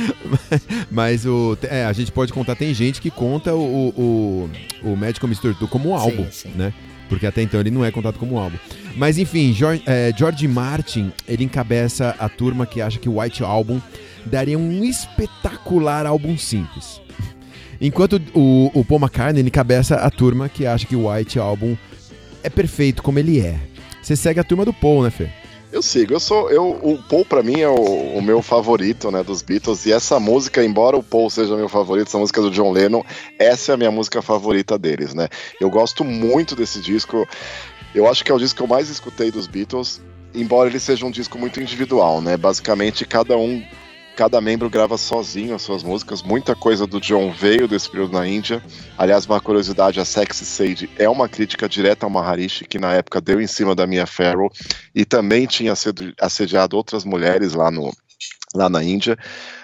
Mas o, é, a gente pode contar, tem gente que conta o, o, o Magical Mystery Tour como um Sim, álbum, sim. né? Porque até então ele não é contado como um álbum. Mas enfim, George, é, George Martin, ele encabeça a turma que acha que o White Album daria um espetacular álbum simples. Enquanto o, o Paul McCartney encabeça a turma que acha que o White Album é perfeito como ele é. Você segue a turma do Paul, né, Fê? Eu sigo, eu sou. Eu, o Paul, pra mim, é o, o meu favorito, né, dos Beatles. E essa música, embora o Paul seja meu favorito, essa música do John Lennon, essa é a minha música favorita deles, né? Eu gosto muito desse disco. Eu acho que é o disco que eu mais escutei dos Beatles, embora ele seja um disco muito individual, né? Basicamente, cada um. Cada membro grava sozinho as suas músicas. Muita coisa do John veio desse período na Índia. Aliás, uma curiosidade, a Sexy Sage é uma crítica direta ao Maharishi, que na época deu em cima da Mia Farrow e também tinha assediado outras mulheres lá, no, lá na Índia.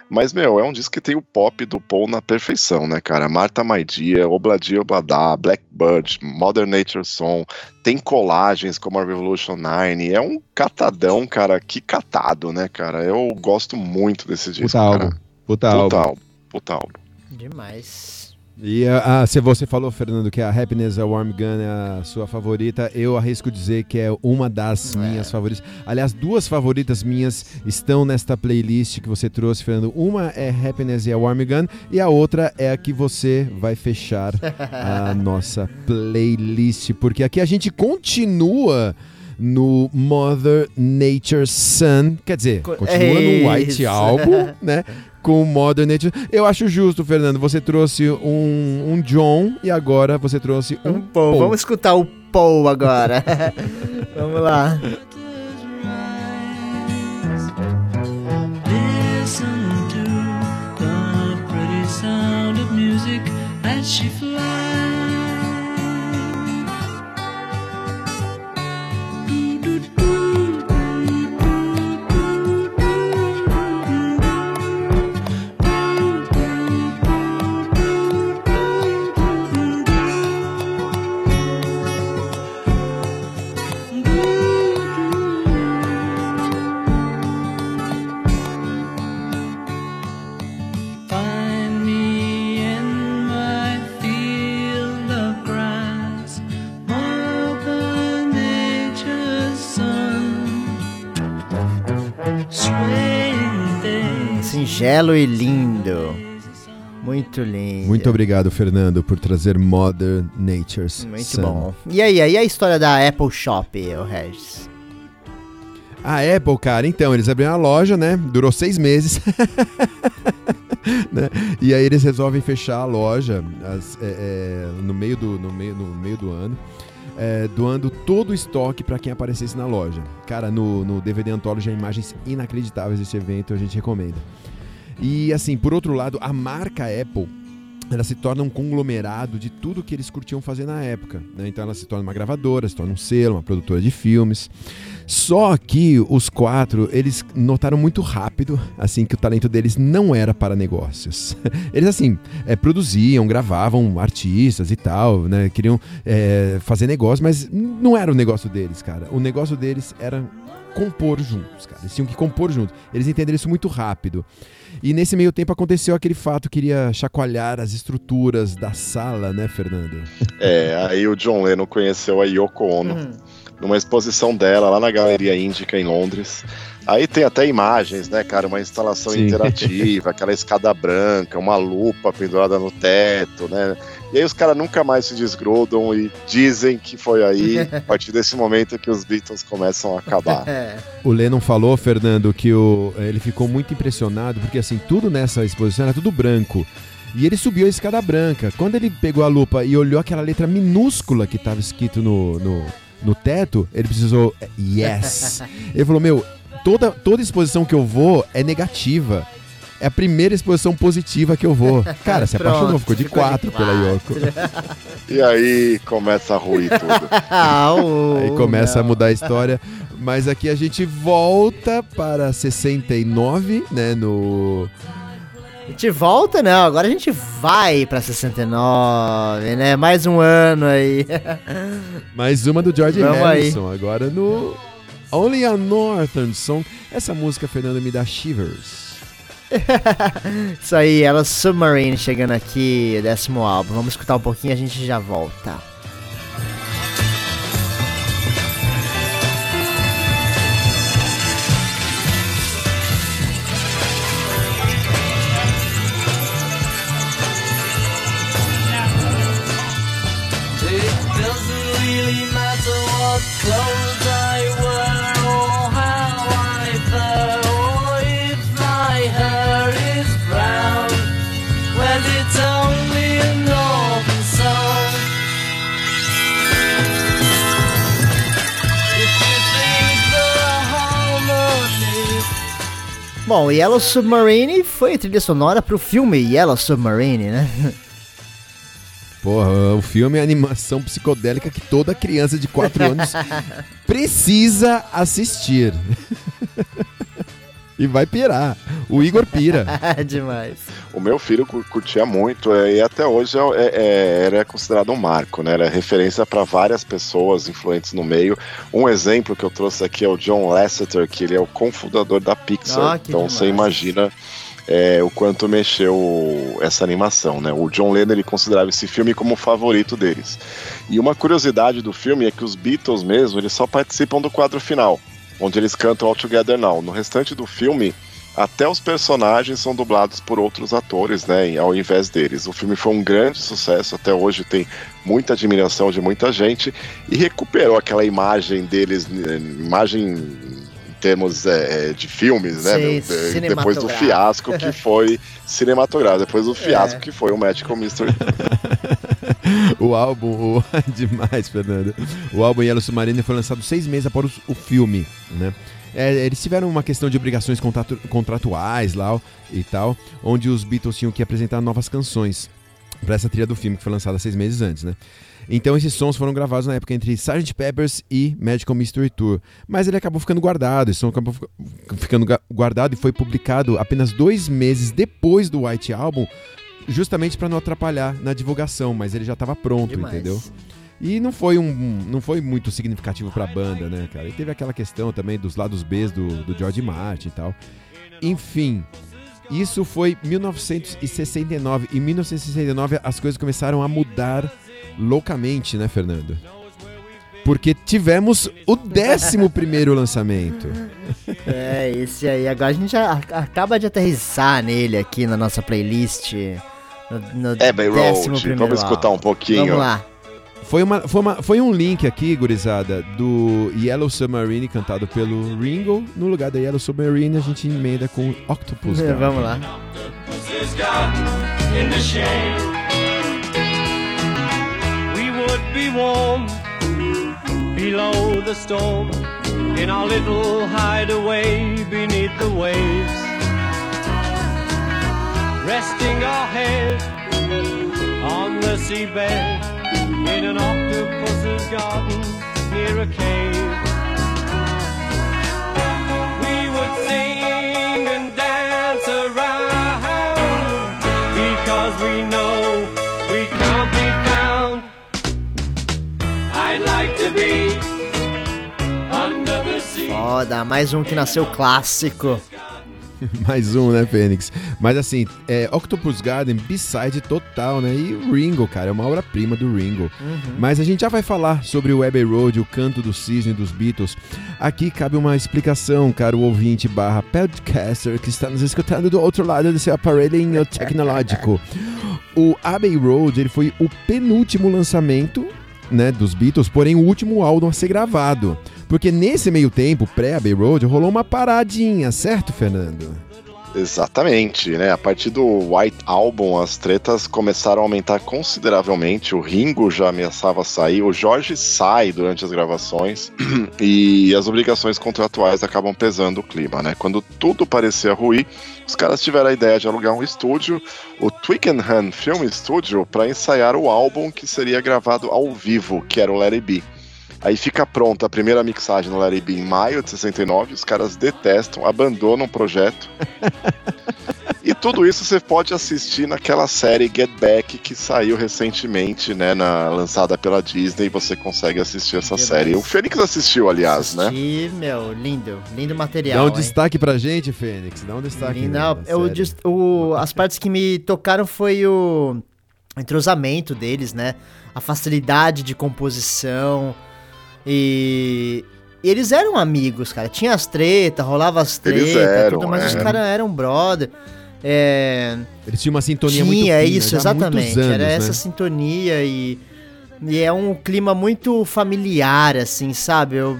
Mas, meu, é um disco que tem o pop do Paul na perfeição, né, cara? Marta Maidia, Obladi Obladá, Blackbird, Modern Nature Song, tem colagens como a Revolution 9, é um catadão, cara, que catado, né, cara? Eu gosto muito desse disco, Puta cara. álbum. Puta Puta álbum. álbum, puta álbum. Demais. E ah, ah, se você falou, Fernando, que a Happiness, a Warm Gun é a sua favorita, eu arrisco dizer que é uma das minhas favoritas. Aliás, duas favoritas minhas estão nesta playlist que você trouxe, Fernando. Uma é Happiness e a Warm Gun, e a outra é a que você vai fechar a nossa playlist, porque aqui a gente continua no Mother Nature Sun, quer dizer, Co- continua é no White isso. Album, né? Com Modern Nature. Eu acho justo, Fernando. Você trouxe um, um John e agora você trouxe um, Um Paul. Paul. Vamos escutar o Paul agora. Vamos lá. Listen to the pretty sound of music as she flies. Singelo e lindo. Muito lindo. Muito obrigado, Fernando, por trazer Modern Nature's Muito Sun. bom. E aí, aí a história da Apple Shop, o Regis? A Apple, cara, então, eles abriram a loja, né? Durou seis meses. Né? E aí eles resolvem fechar a loja as- é, é, no, meio do, no, meio, no meio do ano. é, doando todo o estoque para quem aparecesse na loja. Cara, no, no DVD Anthology há imagens inacreditáveis desse evento, a gente recomenda. E assim, por outro lado, a marca Apple ela se torna um conglomerado de tudo que eles curtiam fazer na época. né? Então ela se torna uma gravadora, se torna um selo, uma produtora de filmes. Só que os quatro, eles notaram muito rápido, assim, que o talento deles não era para negócios. Eles, assim, é, produziam, gravavam artistas e tal, né? Queriam é, fazer negócio, mas não era o negócio deles, cara. O negócio deles era compor juntos, cara. Eles tinham que compor juntos. Eles entenderam isso muito rápido. E nesse meio tempo aconteceu aquele fato que iria chacoalhar as estruturas da sala, né, Fernando? É, aí o John Lennon conheceu a Yoko Ono Hum. numa exposição dela lá na Galeria Índica em Londres. Aí tem até imagens, né, cara? Uma instalação Sim. interativa, aquela escada branca, uma lupa pendurada no teto, né? E aí os caras nunca mais se desgrudam e dizem que foi aí, a partir desse momento, que os Beatles começam a acabar. É. O Lennon falou, Fernando, que o, ele ficou muito impressionado, porque assim, tudo nessa exposição era tudo branco. E ele subiu a escada branca. Quando ele pegou a lupa e olhou aquela letra minúscula que estava escrito no, no, no teto, ele precisou. Yes! Ele falou: Meu, toda, toda exposição que eu vou é negativa. É a primeira exposição positiva que eu vou. Cara, se Pronto, apaixonou, ficou de ficou de quatro pela Yoko. E aí começa a ruir tudo. Ah, o- Aí começa a mudar a história. Mas aqui a gente volta para 69, né? No. A gente volta, não. Agora a gente vai pra 69, né? Mais um ano aí. Mais uma do George Vamos Harrison. Agora no. Only a Northern Song. Essa música, Fernando, me dá shivers. Isso aí, ela Submarine chegando aqui, décimo álbum. Vamos escutar um pouquinho e a gente já volta. Bom, Yellow Submarine foi a trilha sonora pro filme Yellow Submarine, né? Porra, o filme é animação psicodélica que toda criança de 4 anos precisa assistir. E vai pirar. O Igor pira. Demais. O meu filho cu- curtia muito é, e até hoje é, é, é, era considerado um marco, né? Era referência para várias pessoas influentes no meio. Um exemplo que eu trouxe aqui é o John Lasseter, que ele é o cofundador da Pixar. Ah, então você demais. imagina é, o quanto mexeu essa animação, né? O John Lennon ele considerava esse filme como o favorito deles. E uma curiosidade do filme é que os Beatles mesmo, eles só participam do quadro final, onde eles cantam All Together Now. No restante do filme, até os personagens são dublados por outros atores, né, ao invés deles. O filme foi um grande sucesso, até hoje tem muita admiração de muita gente e recuperou aquela imagem deles, eh, imagem em termos eh, de filmes, né, Sim, meu, depois do fiasco que foi cinematográfico, depois do fiasco É. que foi o Magical Mystery. O álbum, o... demais, Fernando. O álbum Yellow Submarine foi lançado seis meses após o filme, né? É, eles tiveram uma questão de obrigações contratu- contratuais lá e tal, onde os Beatles tinham que apresentar novas canções para essa trilha do filme que foi lançada seis meses antes, né? Então esses sons foram gravados na época entre Sgt. Peppers e Magical Mystery Tour, mas ele acabou ficando guardado, esse som acabou fica- ficando guardado e foi publicado apenas dois meses depois do White Album, justamente para não atrapalhar na divulgação, mas ele já estava pronto, Demais. entendeu? E não foi um, não foi muito significativo pra banda, né, cara? E teve aquela questão também dos lados B do, do George Martin e tal. Enfim, isso foi 1969. Em 1969 as coisas começaram a mudar loucamente, né, Fernando? Porque tivemos o 11 primeiro lançamento. É, esse aí. Agora a gente já a- acaba de aterrissar nele aqui na nossa playlist. No, no Abbey décimo Road, primeiro vamos escutar um pouquinho. Vamos lá. Foi, uma, foi, uma, foi um link aqui, gurizada, do Yellow Submarine cantado pelo Ringo. No lugar da Yellow Submarine, a gente emenda com Octopus. É, Garden. Vamos lá. is God in the shade. We would be warm below the storm in our little hideaway beneath the waves. Resting our head on the seabed in an octopus's garden near a cave. We would sing and dance around because we know we can't be found. I'd like to be. Foda, mais um que nasceu clássico. Mais um, né, Fênix? Mas assim, é Octopus Garden, B-side total, né? E o Ringo, cara, é uma obra-prima do Ringo. Mas a gente já vai falar sobre o Abbey Road, o canto do cisne dos Beatles. Aqui cabe uma explicação, cara, o ouvinte barra podcaster que está nos escutando do outro lado desse aparelhinho tecnológico. O Abbey Road, ele foi o penúltimo lançamento né, dos Beatles, porém o último álbum a ser gravado. Porque nesse meio tempo, pré-Abbey Road, rolou uma paradinha, certo, Fernando? Exatamente, né? A partir do White Album, as tretas começaram a aumentar consideravelmente. O Ringo já ameaçava sair, o Jorge sai durante as gravações e as obrigações contratuais acabam pesando o clima, né? Quando tudo parecia ruir, os caras tiveram a ideia de alugar um estúdio, o Twickenham Film Studio, para ensaiar o álbum que seria gravado ao vivo, que era o Let It Be. Aí fica pronta a primeira mixagem no It Be em maio de 69, os caras detestam, abandonam o projeto. e tudo isso você pode assistir naquela série Get Back que saiu recentemente, né, na, lançada pela Disney, você consegue assistir essa série. O Fênix assistiu, aliás, né? E, meu, lindo. Lindo Dá material. um hein? destaque pra gente, Fênix. Dá um destaque. Lindo. né, Não, eu o- as partes que me tocaram foi o entrosamento deles, né? A facilidade de composição. E. e eles eram amigos, cara. Tinha as tretas, rolava as tretas, eram, tudo, mas é. os caras eram brother. É, Eles tinham uma sintonia muito tinha fina, isso, exatamente. anos, era né? essa sintonia e, e é um clima muito familiar, assim, sabe? Eu,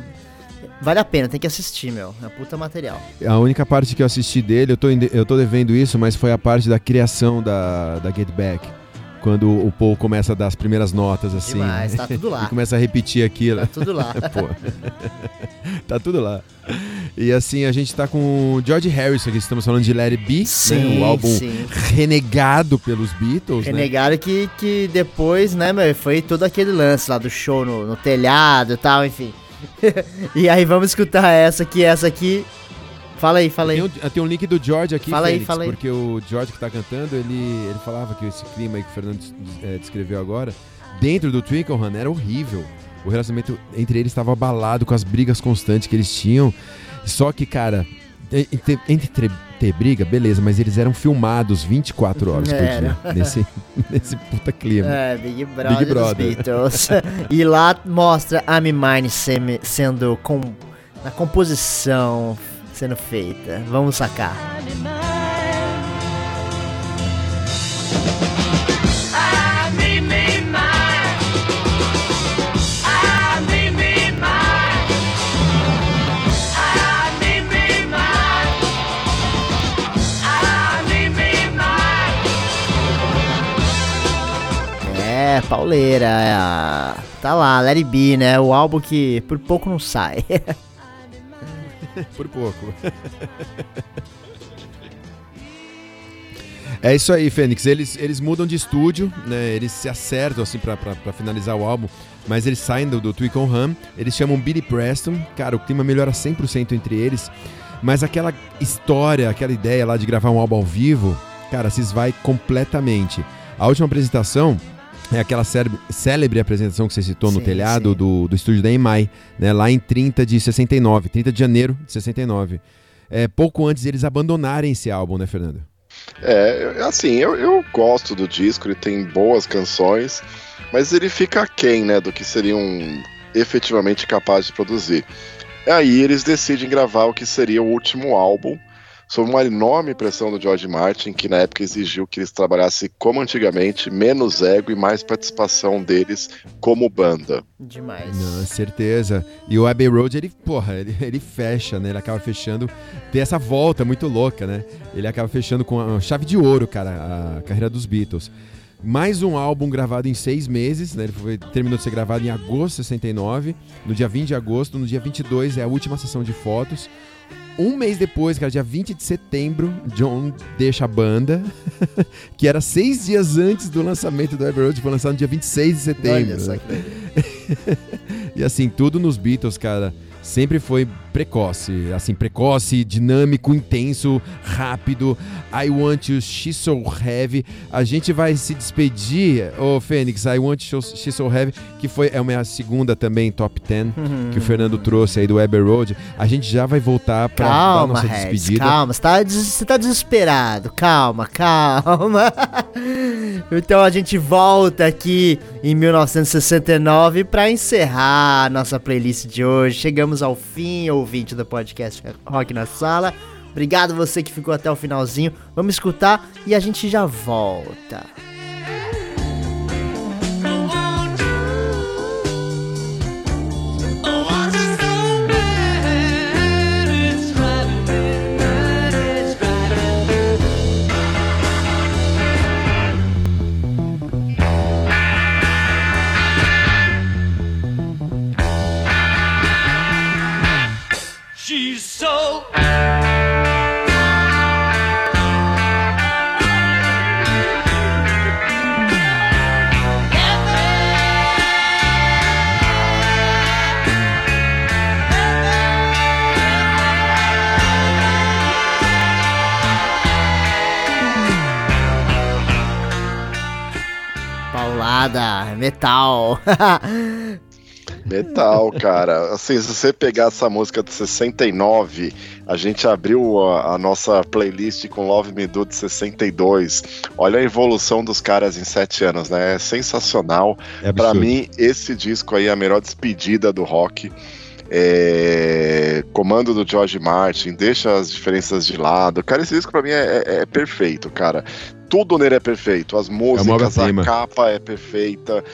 vale a pena, tem que assistir, meu. É puta material. A única parte que eu assisti dele, eu tô, eu tô devendo isso, mas foi a parte da criação da, da Get Back. Quando o Paul começa a dar as primeiras notas, assim. Demais, tá tudo E lá. começa a repetir aquilo. Tá tudo lá. Pô. tá tudo lá. E assim, a gente tá com o George Harrison, que estamos falando de Let It Be, né? o álbum sim. renegado pelos Beatles, né? Renegaram que, que depois, né, meu, foi todo aquele lance lá do show no, no telhado e tal, enfim. e aí vamos escutar essa aqui, essa aqui. Fala aí, fala aí. Tem um, tem um link do George aqui, Fala aí, fala aí. porque o George que tá cantando, ele, ele falava que esse clima aí que o Fernando eh, descreveu agora, dentro do Twickenham era horrível. O relacionamento entre eles estava abalado com as brigas constantes que eles tinham. Só que, cara, entre, entre tre- ter briga, beleza, mas eles eram filmados 24 horas por dia. Nesse, nesse puta clima. É, Big Brother, Big Brother. Beatles. e lá mostra a Mine sendo com, na composição sendo feita. Vamos sacar. É, pauleira. é Tá lá, It Be, né? O álbum que por pouco não sai. Por pouco. É isso aí, Fênix. Eles, eles mudam de estúdio, né? Eles se acertam assim pra finalizar o álbum, mas eles saem do, do Twickenham, eles chamam Billy Preston. Cara, o clima melhora 100% entre eles, mas aquela história, aquela ideia lá de gravar um álbum ao vivo, cara, se esvai completamente. A última apresentação é aquela célebre, célebre apresentação que você citou no Sim, telhado sim. do, do estúdio da EMI, né? Lá em 30 de 69, 30 de janeiro de 69. É, pouco antes deles abandonarem esse álbum, né, Fernando? É, assim, eu, eu gosto do disco, ele tem boas canções, mas ele fica aquém, né, do que seriam efetivamente capazes de produzir. Aí eles decidem gravar o que seria o último álbum, sob uma enorme pressão do George Martin, que na época exigiu que eles trabalhassem como antigamente, menos ego e mais participação deles como banda. Demais. Não, certeza. E o Abbey Road, ele, porra, ele, ele fecha, né? Ele acaba fechando. Tem essa volta muito louca, né? Ele acaba fechando com a chave de ouro, cara, a carreira dos Beatles. Mais um álbum gravado em seis meses, né? Ele foi- terminou de ser gravado em agosto de 69. No dia 20 de agosto, no dia 22 é a última sessão de fotos. Um mês depois, cara, dia 20 de setembro, John deixa a banda, que era seis dias antes do lançamento do Abbey Road, foi lançado no dia 26 de setembro. Olha só que legal. E assim, tudo nos Beatles, cara, sempre foi precoce. Assim, precoce, dinâmico, intenso, rápido. I Want You, She's So Heavy. A gente vai se despedir, ô Fênix, I Want You, She's So Heavy, que foi é uma segunda também top 10 que o Fernando trouxe aí do Abbey Road. A gente já vai voltar pra Calma, nossa despedida. calma. Você tá, você tá desesperado. Calma, calma. então a gente volta aqui em 1969 pra encerrar a nossa playlist de hoje. Chegamos ao fim, ouvinte do podcast Rock na Sala. Obrigado você que ficou até o finalzinho. Vamos escutar e a gente já volta. Paulada, metal. Metal, cara. Assim, se você pegar essa música de 69, a gente abriu a, a nossa playlist com Love Me Do de 62. Olha a evolução dos caras em sete anos, né? É sensacional. É Pra absurdo. mim, esse disco aí é a melhor despedida do rock. É, Comando do George Martin, deixa as diferenças de lado. Cara, esse disco pra mim é, é- é perfeito, cara. Tudo nele é perfeito. As músicas, obra-prima. a capa é perfeita.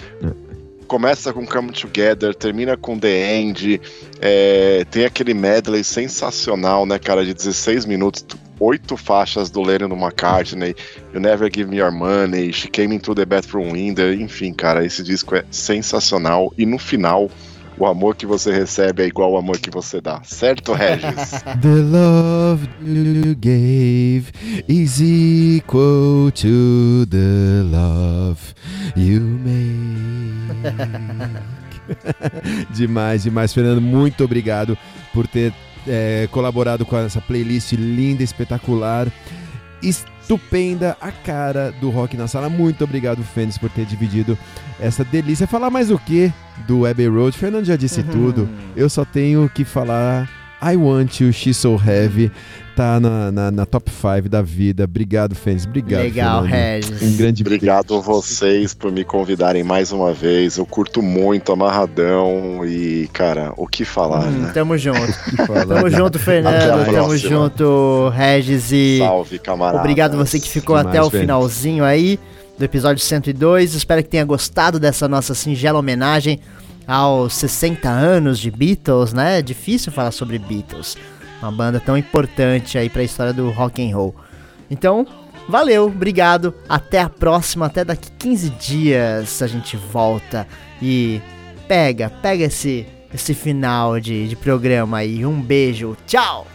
Começa com Come Together, termina com The End. é, tem aquele medley sensacional, né, cara, de 16 minutos, oito faixas do Lennon McCartney. You Never Give Me Your Money, She Came Into the Bathroom Window. Enfim, cara, esse disco é sensacional. E no final, o amor que você recebe é igual ao amor que você dá. Certo, Regis? The love you gave is equal to the love you make. demais, demais, Fernando. Muito obrigado por ter é, colaborado com essa playlist linda, espetacular, estupenda, a cara do rock na sala. Muito obrigado, Fênix, por ter dividido essa delícia. Falar mais o que do Abbey Road? Fernando já disse tudo. Eu só tenho que falar I Want You, She's So Heavy. Tá na, na, na top 5 da vida. Obrigado, Fênix. Obrigado. Legal, Fernando. Regis. Um grande Obrigado a vocês por me convidarem mais uma vez. Eu curto muito, amarradão. E, cara, o que falar, Hum, né? tamo junto. beijo. Tamo junto, Até Fernando. a Tamo próxima. junto, Regis. E Salve, camarada. obrigado você que ficou Demais, até o Fênix. finalzinho aí do episódio 102. Espero que tenha gostado dessa nossa singela homenagem aos 60 anos de Beatles, né? É difícil falar sobre Beatles. Uma banda tão importante aí pra história do rock and roll. Então, valeu, obrigado. Até a próxima, até daqui 15 dias a gente volta e pega, pega esse esse final de, de programa aí. Um beijo, tchau!